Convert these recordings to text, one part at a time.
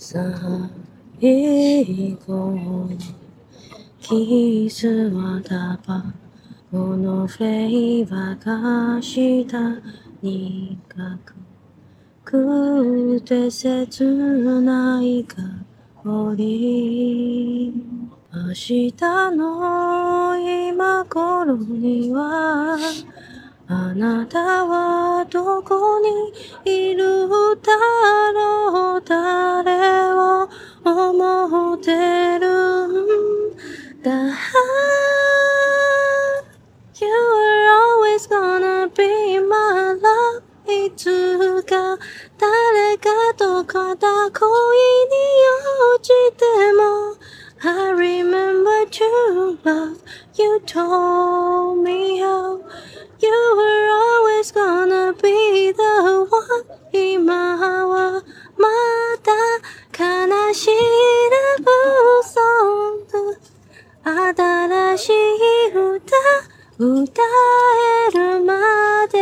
最后のキスはタバコのフレーバーが舌にかくて切ない香り。明日の今顷にはあなたはどこにいるだろう谁を思ってるんだ You are always gonna be my love いつか谁かと片恋に落ちても I remember true love You told me how You were always gonna be the one 今はまた悲しいラブソング新しい歌歌えるまで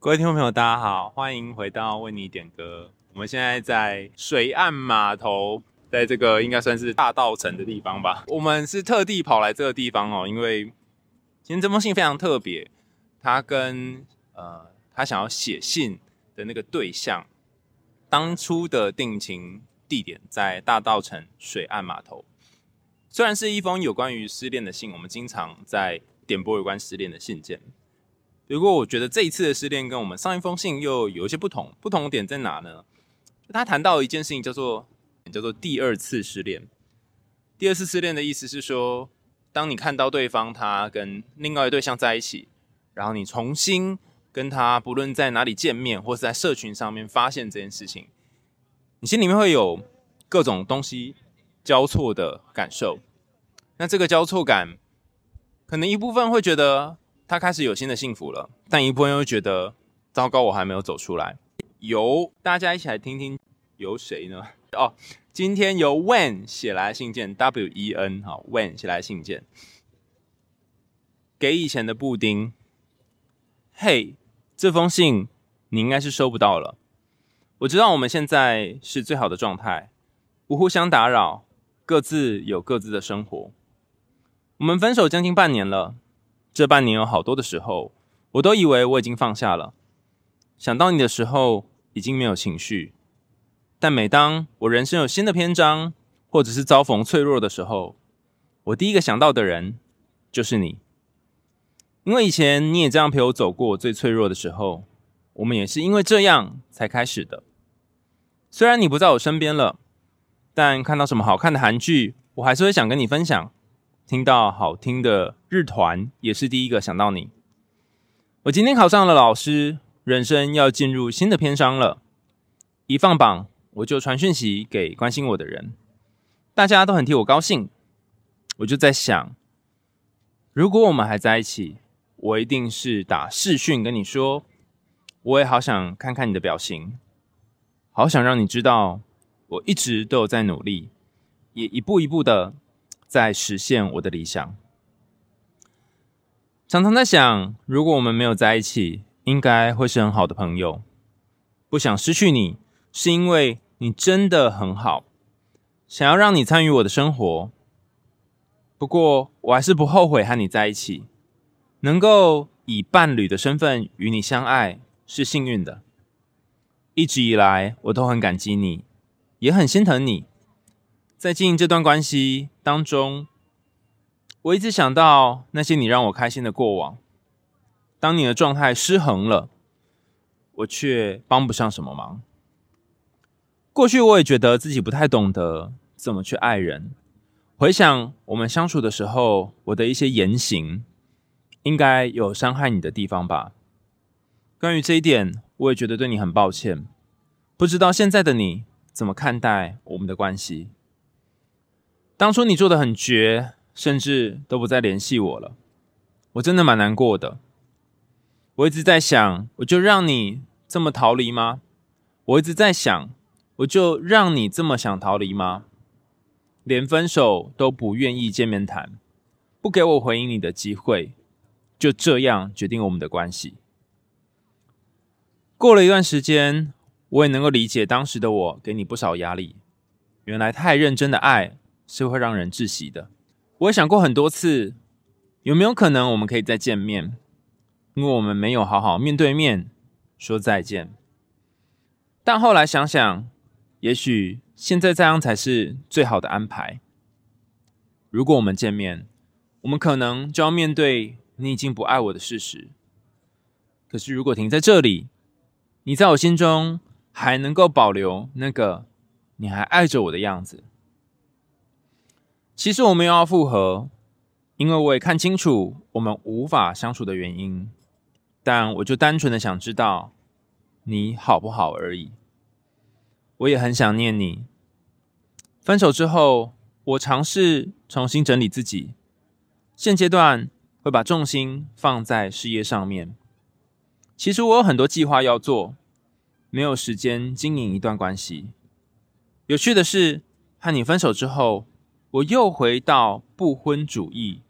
各位听众朋友，大家好，欢迎回到为你点歌。我们现在在水岸码头，在这个应该算是大稻埕的地方吧。我们是特地跑来这个地方哦，因为。 今天这封信非常特别，他跟呃他想要写信的那个对象，当初的定情地点在大道城水岸码头。虽然是一封有关于失恋的信，我们经常在点播有关失恋的信件。不过我觉得这一次的失恋跟我们上一封信又有一些不同，不同点在哪呢？他谈到一件事情叫做叫做第二次失恋。第二次失恋的意思是说。当你看到对方他跟另外一对象在一起，然后你重新跟他不论在哪里见面，或是在社群上面发现这件事情，你心里面会有各种东西交错的感受。那这个交错感，可能一部分会觉得他开始有新的幸福了，但一部分又觉得糟糕，我还没有走出来。由大家一起来听听，由谁呢？哦。今天由 When 写来信件，W E N 好，Wen 写来信件，给以前的布丁。嘿，这封信你应该是收不到了。我知道我们现在是最好的状态，不互相打扰，各自有各自的生活。我们分手将近半年了，这半年有好多的时候，我都以为我已经放下了。想到你的时候，已经没有情绪。但每当我人生有新的篇章，或者是遭逢脆弱的时候，我第一个想到的人就是你，因为以前你也这样陪我走过最脆弱的时候，我们也是因为这样才开始的。虽然你不在我身边了，但看到什么好看的韩剧，我还是会想跟你分享；听到好听的日团，也是第一个想到你。我今天考上了老师，人生要进入新的篇章了，一放榜。我就传讯息给关心我的人，大家都很替我高兴。我就在想，如果我们还在一起，我一定是打视讯跟你说，我也好想看看你的表情，好想让你知道，我一直都有在努力，也一步一步的在实现我的理想。常常在想，如果我们没有在一起，应该会是很好的朋友。不想失去你，是因为。你真的很好，想要让你参与我的生活。不过，我还是不后悔和你在一起，能够以伴侣的身份与你相爱是幸运的。一直以来，我都很感激你，也很心疼你。在经营这段关系当中，我一直想到那些你让我开心的过往。当你的状态失衡了，我却帮不上什么忙。过去我也觉得自己不太懂得怎么去爱人。回想我们相处的时候，我的一些言行应该有伤害你的地方吧。关于这一点，我也觉得对你很抱歉。不知道现在的你怎么看待我们的关系？当初你做得很绝，甚至都不再联系我了，我真的蛮难过的。我一直在想，我就让你这么逃离吗？我一直在想。我就让你这么想逃离吗？连分手都不愿意见面谈，不给我回应你的机会，就这样决定我们的关系。过了一段时间，我也能够理解当时的我给你不少压力。原来太认真的爱是会让人窒息的。我也想过很多次，有没有可能我们可以再见面？因为我们没有好好面对面说再见。但后来想想，也许现在这样才是最好的安排。如果我们见面，我们可能就要面对你已经不爱我的事实。可是如果停在这里，你在我心中还能够保留那个你还爱着我的样子。其实我们又要复合，因为我也看清楚我们无法相处的原因。但我就单纯的想知道你好不好而已。我也很想念你。分手之后，我尝试重新整理自己，现阶段会把重心放在事业上面。其实我有很多计划要做，没有时间经营一段关系。有趣的是，和你分手之后，我又回到不婚主义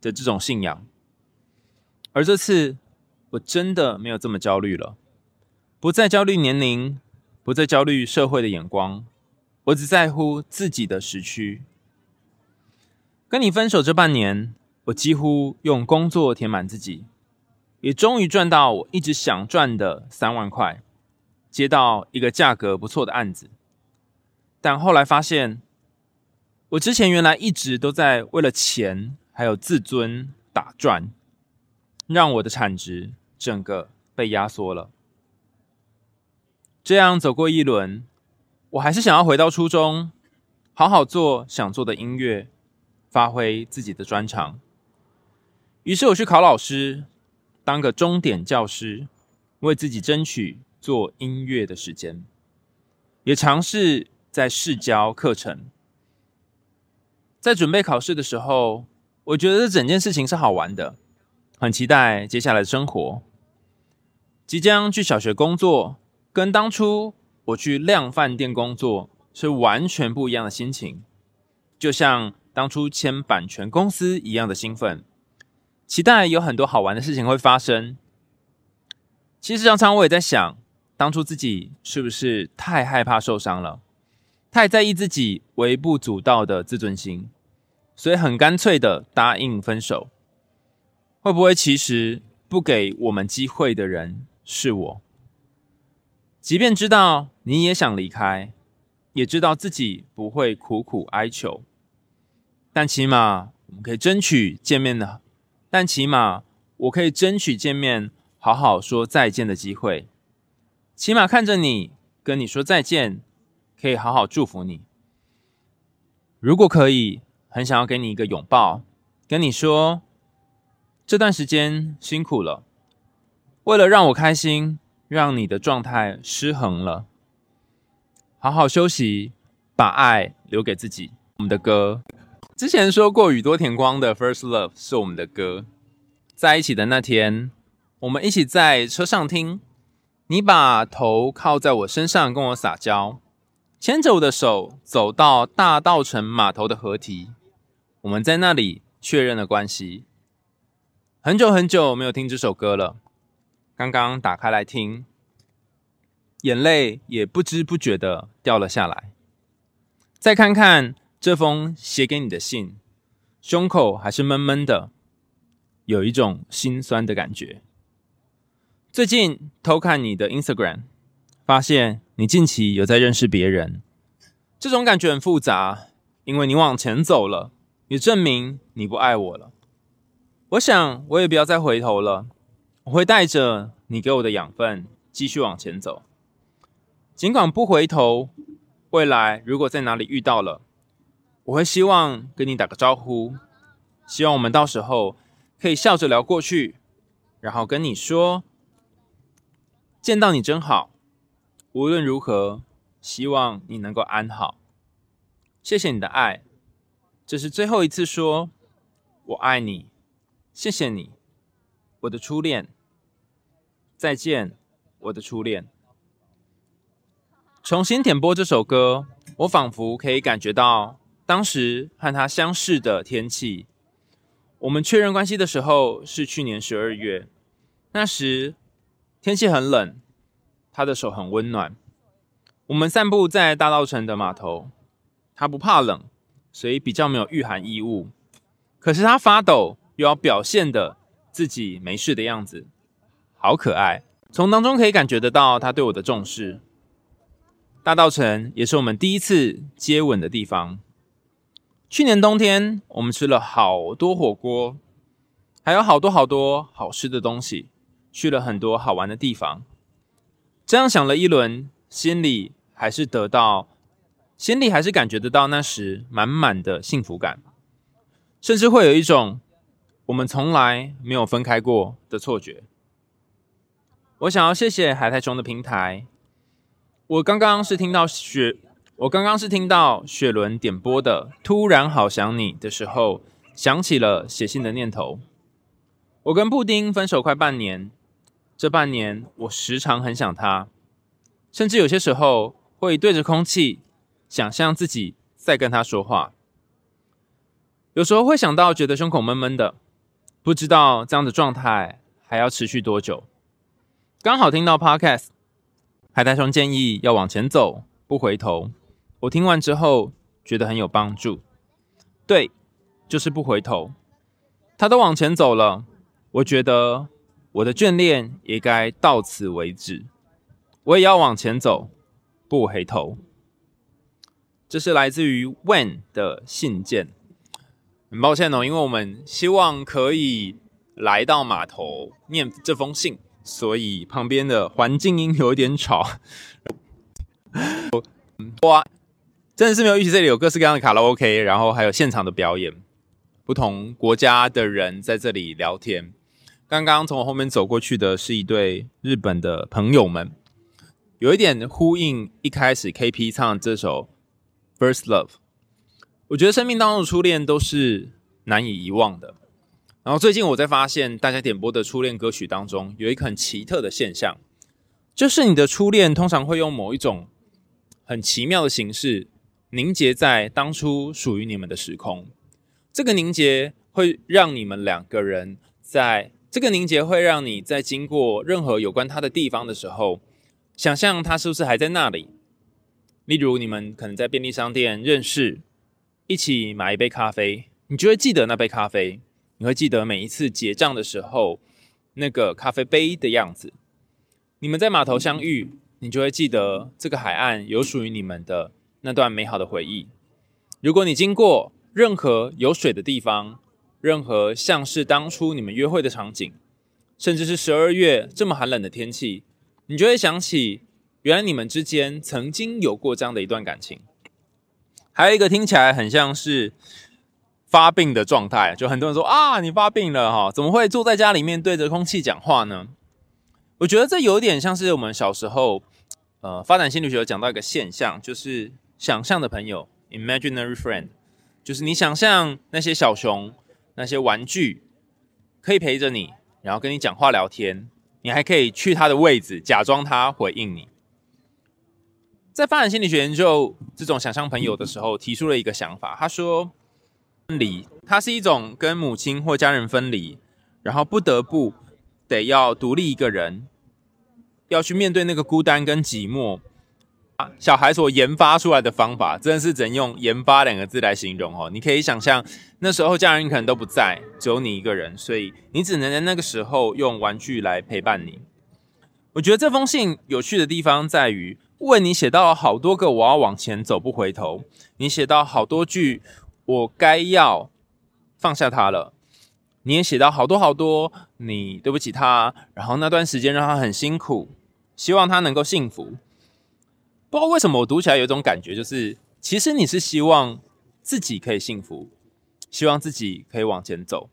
的这种信仰，而这次。我真的没有这么焦虑了，不再焦虑年龄，不再焦虑社会的眼光，我只在乎自己的时区。跟你分手这半年，我几乎用工作填满自己，也终于赚到我一直想赚的三万块，接到一个价格不错的案子。但后来发现，我之前原来一直都在为了钱还有自尊打转，让我的产值。整个被压缩了。这样走过一轮，我还是想要回到初中，好好做想做的音乐，发挥自己的专长。于是我去考老师，当个钟点教师，为自己争取做音乐的时间，也尝试在试教课程。在准备考试的时候，我觉得这整件事情是好玩的，很期待接下来的生活。即将去小学工作，跟当初我去量贩店工作是完全不一样的心情，就像当初签版权公司一样的兴奋，期待有很多好玩的事情会发生。其实常常我也在想，当初自己是不是太害怕受伤了，太在意自己微不足道的自尊心，所以很干脆的答应分手。会不会其实不给我们机会的人，是我，即便知道你也想离开，也知道自己不会苦苦哀求，但起码我们可以争取见面的，但起码我可以争取见面，好好说再见的机会。起码看着你跟你说再见，可以好好祝福你。如果可以，很想要给你一个拥抱，跟你说这段时间辛苦了。为了让我开心，让你的状态失衡了，好好休息，把爱留给自己。我们的歌，之前说过宇多田光的《First Love》是我们的歌。在一起的那天，我们一起在车上听，你把头靠在我身上跟我撒娇，牵着我的手走到大稻城码头的河堤，我们在那里确认了关系。很久很久没有听这首歌了。刚刚打开来听，眼泪也不知不觉的掉了下来。再看看这封写给你的信，胸口还是闷闷的，有一种心酸的感觉。最近偷看你的 Instagram，发现你近期有在认识别人，这种感觉很复杂，因为你往前走了，也证明你不爱我了。我想我也不要再回头了。我会带着你给我的养分继续往前走，尽管不回头。未来如果在哪里遇到了，我会希望跟你打个招呼，希望我们到时候可以笑着聊过去，然后跟你说：见到你真好。无论如何，希望你能够安好。谢谢你的爱，这是最后一次说我爱你。谢谢你。我的初恋，再见，我的初恋。重新点播这首歌，我仿佛可以感觉到当时和他相识的天气。我们确认关系的时候是去年十二月，那时天气很冷，他的手很温暖。我们散步在大稻城的码头，他不怕冷，所以比较没有御寒衣物。可是他发抖，又要表现的自己没事的样子，好可爱。从当中可以感觉得到他对我的重视。大稻城也是我们第一次接吻的地方。去年冬天，我们吃了好多火锅，还有好多好多好吃的东西，去了很多好玩的地方。这样想了一轮，心里还是得到，心里还是感觉得到那时满满的幸福感，甚至会有一种我们从来没有分开过的错觉。我想要谢谢海苔熊的平台。我刚刚是听到雪，我刚刚是听到雪伦点播的《突然好想你》的时候，想起了写信的念头。我跟布丁分手快半年，这半年我时常很想他，甚至有些时候会对着空气想象自己在跟他说话。有时候会想到觉得胸口闷闷的，不知道这样的状态还要持续多久。刚好听到 Podcast。海苔熊建议要往前走，不回头。我听完之后觉得很有帮助。对，就是不回头。他都往前走了，我觉得我的眷恋也该到此为止。我也要往前走，不回头。这是来自于 When 的信件。很抱歉哦，因为我们希望可以来到码头念这封信。所以旁边的环境音有一点吵，哇，真的是没有预期这里有各式各样的卡拉 OK，然后还有现场的表演，不同国家的人在这里聊天。刚刚从我后面走过去的是一对日本的朋友们，有一点呼应一开始 KP 唱这首《First Love》。我觉得生命当中的初恋都是难以遗忘的。然后最近我在发现，大家点播的初恋歌曲当中，有一个很奇特的现象，就是你的初恋通常会用某一种很奇妙的形式凝结在当初属于你们的时空。这个凝结会让你们两个人在，这个凝结会让你在经过任何有关他的地方的时候，想象他是不是还在那里。例如，你们可能在便利商店认识，一起买一杯咖啡，你就会记得那杯咖啡。你会记得每一次结账的时候，那个咖啡杯的样子。你们在码头相遇，你就会记得这个海岸有属于你们的那段美好的回忆。如果你经过任何有水的地方，任何像是当初你们约会的场景，甚至是十二月这么寒冷的天气，你就会想起，原来你们之间曾经有过这样的一段感情。还有一个听起来很像是。发病的状态，就很多人说啊，你发病了哈？怎么会坐在家里面对着空气讲话呢？我觉得这有点像是我们小时候，呃，发展心理学讲到一个现象，就是想象的朋友 （imaginary friend），就是你想象那些小熊、那些玩具可以陪着你，然后跟你讲话聊天，你还可以去他的位置，假装他回应你。在发展心理学研究这种想象朋友的时候，提出了一个想法，他说。分离，它是一种跟母亲或家人分离，然后不得不得要独立一个人，要去面对那个孤单跟寂寞。小孩所研发出来的方法，真的是只能用“研发”两个字来形容哦。你可以想象，那时候家人可能都不在，只有你一个人，所以你只能在那个时候用玩具来陪伴你。我觉得这封信有趣的地方在于，为你写到了好多个“我要往前走，不回头”，你写到好多句。我该要放下他了。你也写到好多好多，你对不起他，然后那段时间让他很辛苦，希望他能够幸福。不知道为什么我读起来有一种感觉，就是其实你是希望自己可以幸福，希望自己可以往前走，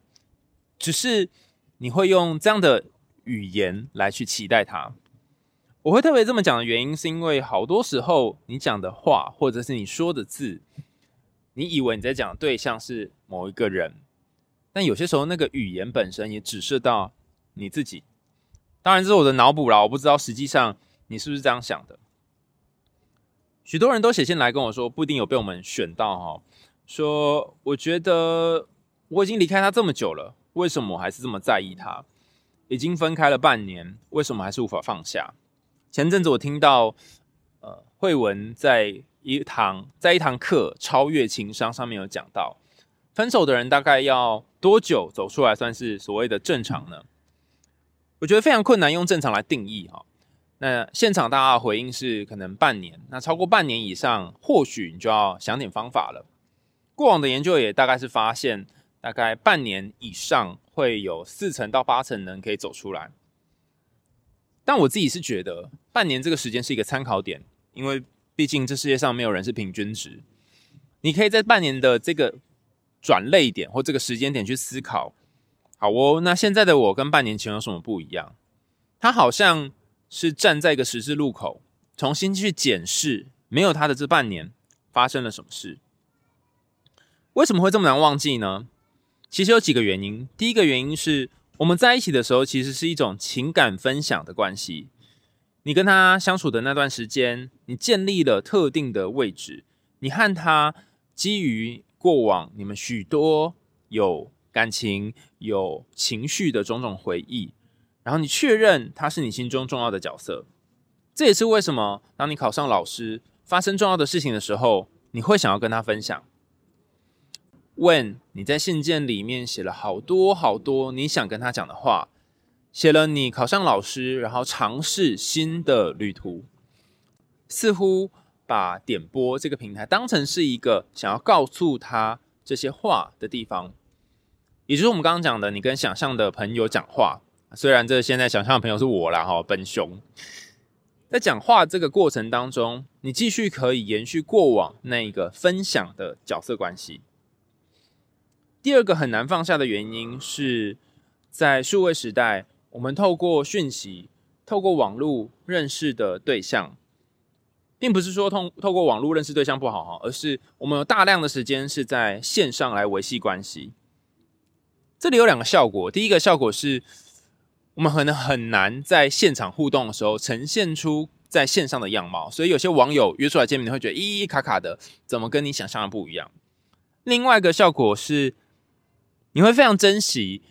只是你会用这样的语言来去期待他。我会特别这么讲的原因，是因为好多时候你讲的话，或者是你说的字。你以为你在讲的对象是某一个人，但有些时候那个语言本身也指示到你自己。当然这是我的脑补啦，我不知道实际上你是不是这样想的。许多人都写信来跟我说，不一定有被我们选到哈。说我觉得我已经离开他这么久了，为什么我还是这么在意他？已经分开了半年，为什么还是无法放下？前阵子我听到呃慧文在一堂在一堂课超越情商上面有讲到，分手的人大概要多久走出来算是所谓的正常呢？我觉得非常困难用正常来定义哈。那现场大家的回应是可能半年，那超过半年以上，或许你就要想点方法了。过往的研究也大概是发现，大概半年以上会有四成到八成人可以走出来。但我自己是觉得，半年这个时间是一个参考点，因为毕竟这世界上没有人是平均值。你可以在半年的这个转类点或这个时间点去思考，好哦，那现在的我跟半年前有什么不一样？他好像是站在一个十字路口，重新去检视没有他的这半年发生了什么事。为什么会这么难忘记呢？其实有几个原因。第一个原因是。我们在一起的时候，其实是一种情感分享的关系。你跟他相处的那段时间，你建立了特定的位置。你和他基于过往你们许多有感情、有情绪的种种回忆，然后你确认他是你心中重要的角色。这也是为什么当你考上老师，发生重要的事情的时候，你会想要跟他分享。When 你在信件里面写了好多好多你想跟他讲的话，写了你考上老师，然后尝试新的旅途，似乎把点播这个平台当成是一个想要告诉他这些话的地方，也就是我们刚刚讲的，你跟想象的朋友讲话。虽然这现在想象的朋友是我啦，哈，笨熊，在讲话这个过程当中，你继续可以延续过往那个分享的角色关系。第二个很难放下的原因是，在数位时代，我们透过讯息、透过网络认识的对象，并不是说通透过网络认识对象不好哈，而是我们有大量的时间是在线上来维系关系。这里有两个效果，第一个效果是我们可能很难在现场互动的时候呈现出在线上的样貌，所以有些网友约出来见面，你会觉得咦卡卡的，怎么跟你想象的不一样？另外一个效果是。你会非常珍惜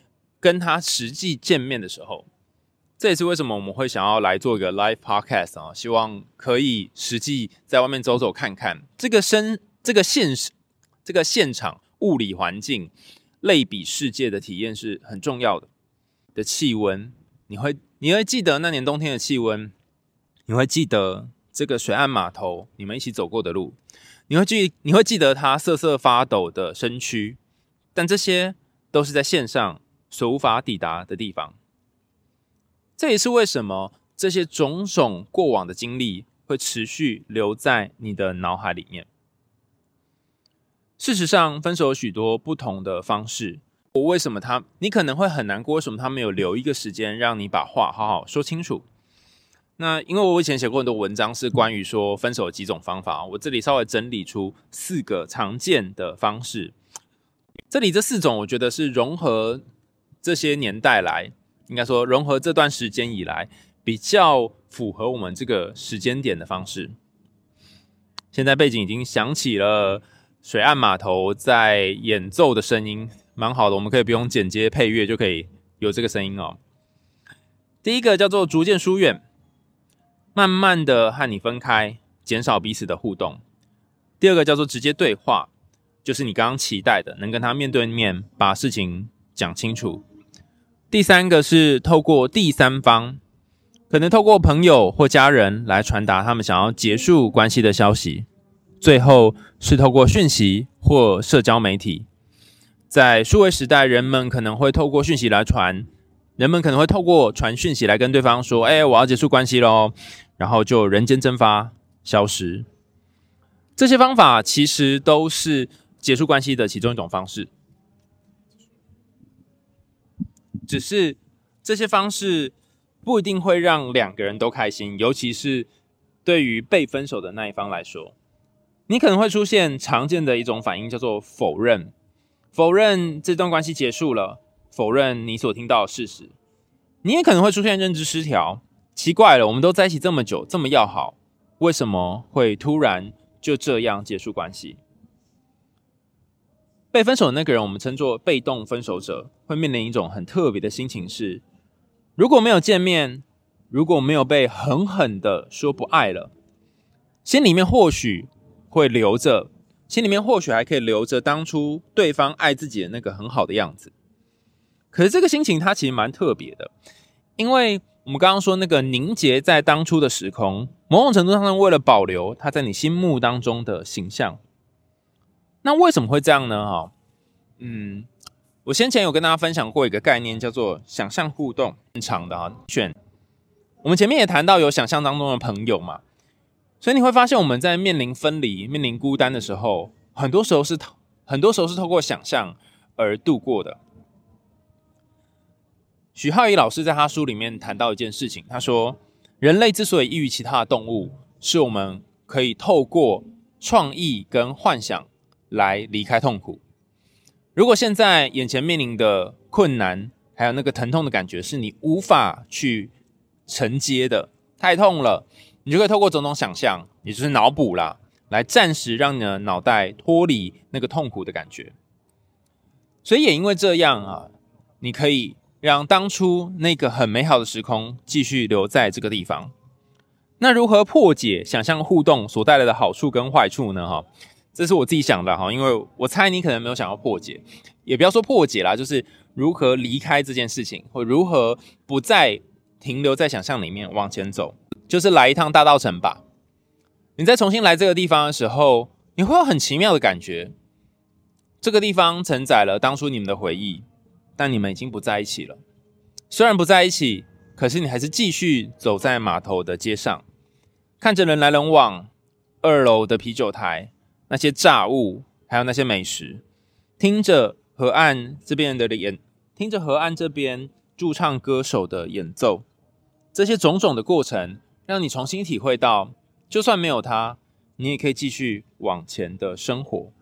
跟他实际见面的时候，这也是为什么我们会想要来做一个 live podcast 啊，希望可以实际在外面走走看看这个身这个现实这个现场物理环境类比世界的体验是很重要的。的气温，你会你会记得那年冬天的气温，你会记得这个水岸码头你们一起走过的路，你会记你会记得他瑟瑟发抖的身躯，但这些。都是在线上所无法抵达的地方。这也是为什么这些种种过往的经历会持续留在你的脑海里面。事实上，分手有许多不同的方式。我为什么他你可能会很难过？为什么他没有留一个时间让你把话好好说清楚？那因为我以前写过很多文章，是关于说分手的几种方法。我这里稍微整理出四个常见的方式。这里这四种，我觉得是融合这些年代来，应该说融合这段时间以来比较符合我们这个时间点的方式。现在背景已经响起了水岸码头在演奏的声音，蛮好的，我们可以不用剪接配乐就可以有这个声音哦。第一个叫做逐渐疏远，慢慢的和你分开，减少彼此的互动。第二个叫做直接对话。就是你刚刚期待的，能跟他面对面把事情讲清楚。第三个是透过第三方，可能透过朋友或家人来传达他们想要结束关系的消息。最后是透过讯息或社交媒体，在数位时代，人们可能会透过讯息来传，人们可能会透过传讯息来跟对方说：“哎，我要结束关系喽。”然后就人间蒸发，消失。这些方法其实都是。结束关系的其中一种方式，只是这些方式不一定会让两个人都开心，尤其是对于被分手的那一方来说，你可能会出现常见的一种反应，叫做否认，否认这段关系结束了，否认你所听到的事实。你也可能会出现认知失调，奇怪了，我们都在一起这么久，这么要好，为什么会突然就这样结束关系？被分手的那个人，我们称作被动分手者，会面临一种很特别的心情是：如果没有见面，如果没有被狠狠的说不爱了，心里面或许会留着，心里面或许还可以留着当初对方爱自己的那个很好的样子。可是这个心情它其实蛮特别的，因为我们刚刚说那个凝结在当初的时空，某种程度上是为了保留他在你心目当中的形象。那为什么会这样呢？哈，嗯，我先前有跟大家分享过一个概念，叫做想象互动。正常的哈，选。我们前面也谈到有想象当中的朋友嘛，所以你会发现我们在面临分离、面临孤单的时候，很多时候是很多时候是透过想象而度过的。许皓宜老师在他书里面谈到一件事情，他说：人类之所以异于其他的动物，是我们可以透过创意跟幻想来离开痛苦。如果现在眼前面临的困难，还有那个疼痛的感觉，是你无法去承接的，太痛了，你就可以透过种种想象，也就是脑补啦，来暂时让你的脑袋脱离那个痛苦的感觉。所以也因为这样啊，你可以。让当初那个很美好的时空继续留在这个地方。那如何破解想象互动所带来的好处跟坏处呢？哈，这是我自己想的哈，因为我猜你可能没有想要破解，也不要说破解啦，就是如何离开这件事情，或如何不再停留在想象里面往前走，就是来一趟大稻城吧。你再重新来这个地方的时候，你会有很奇妙的感觉。这个地方承载了当初你们的回忆。但你们已经不在一起了。虽然不在一起，可是你还是继续走在码头的街上，看着人来人往，二楼的啤酒台，那些炸物，还有那些美食，听着河岸这边的演，听着河岸这边驻唱歌手的演奏，这些种种的过程，让你重新体会到，就算没有他，你也可以继续往前的生活。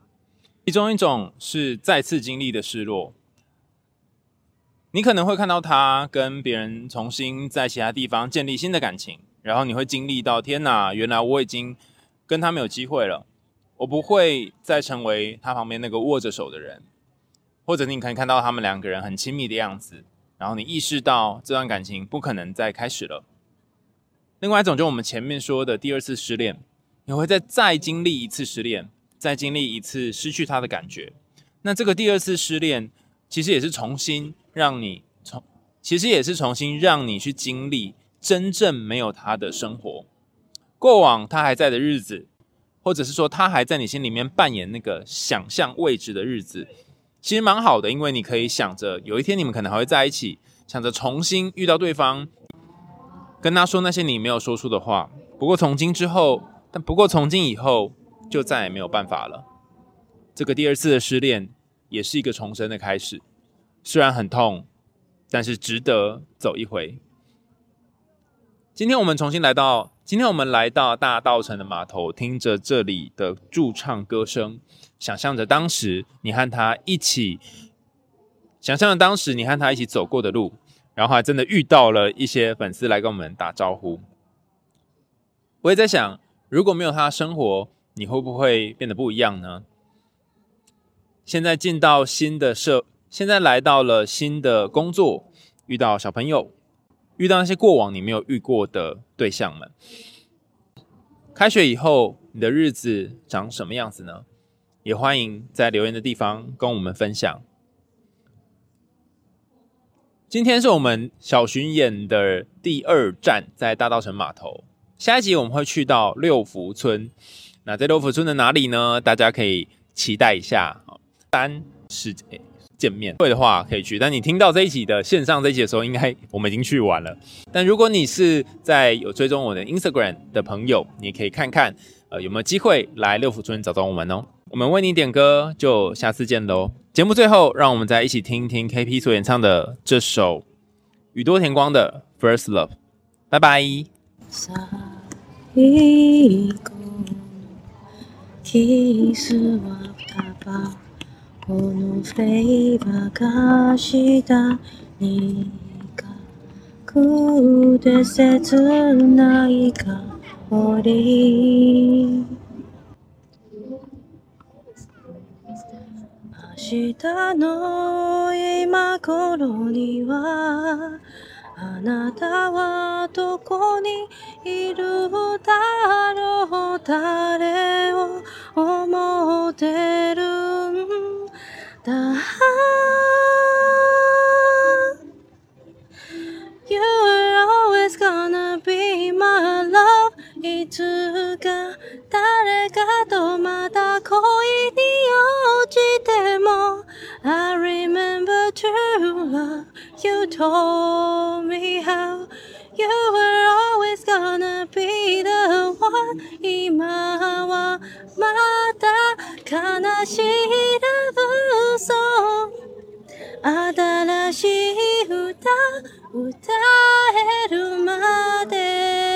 其中一种是再次经历的失落。你可能会看到他跟别人重新在其他地方建立新的感情，然后你会经历到天哪，原来我已经跟他没有机会了，我不会再成为他旁边那个握着手的人，或者你可以看到他们两个人很亲密的样子，然后你意识到这段感情不可能再开始了。另外一种就是我们前面说的第二次失恋，你会再再经历一次失恋，再经历一次失去他的感觉。那这个第二次失恋其实也是重新。让你重，其实也是重新让你去经历真正没有他的生活。过往他还在的日子，或者是说他还在你心里面扮演那个想象位置的日子，其实蛮好的，因为你可以想着有一天你们可能还会在一起，想着重新遇到对方，跟他说那些你没有说出的话。不过从今之后，但不过从今以后就再也没有办法了。这个第二次的失恋也是一个重生的开始。虽然很痛，但是值得走一回。今天我们重新来到，今天我们来到大稻城的码头，听着这里的驻唱歌声，想象着当时你和他一起，想象着当时你和他一起走过的路，然后还真的遇到了一些粉丝来跟我们打招呼。我也在想，如果没有他的生活，你会不会变得不一样呢？现在进到新的社。现在来到了新的工作，遇到小朋友，遇到那些过往你没有遇过的对象们。开学以后，你的日子长什么样子呢？也欢迎在留言的地方跟我们分享。今天是我们小巡演的第二站，在大稻城码头。下一集我们会去到六福村。那在六福村的哪里呢？大家可以期待一下。三世界。见面会的话可以去，但你听到这一集的线上这一集的时候，应该我们已经去完了。但如果你是在有追踪我的 Instagram 的朋友，你可以看看，呃，有没有机会来六福村找找我们哦。我们为你点歌，就下次见喽。节目最后，让我们再一起听一听 KP 所演唱的这首宇多田光的 First Love。拜拜。このフレーバーがした苦くて切ない香り。明日の今顷にはあなたはどこにいる？だろう谁を思っていつか誰かとまた恋に落ちても I remember true love You told me how You were always gonna be the one 今はまた悲しいラブソン新しい歌歌えるまで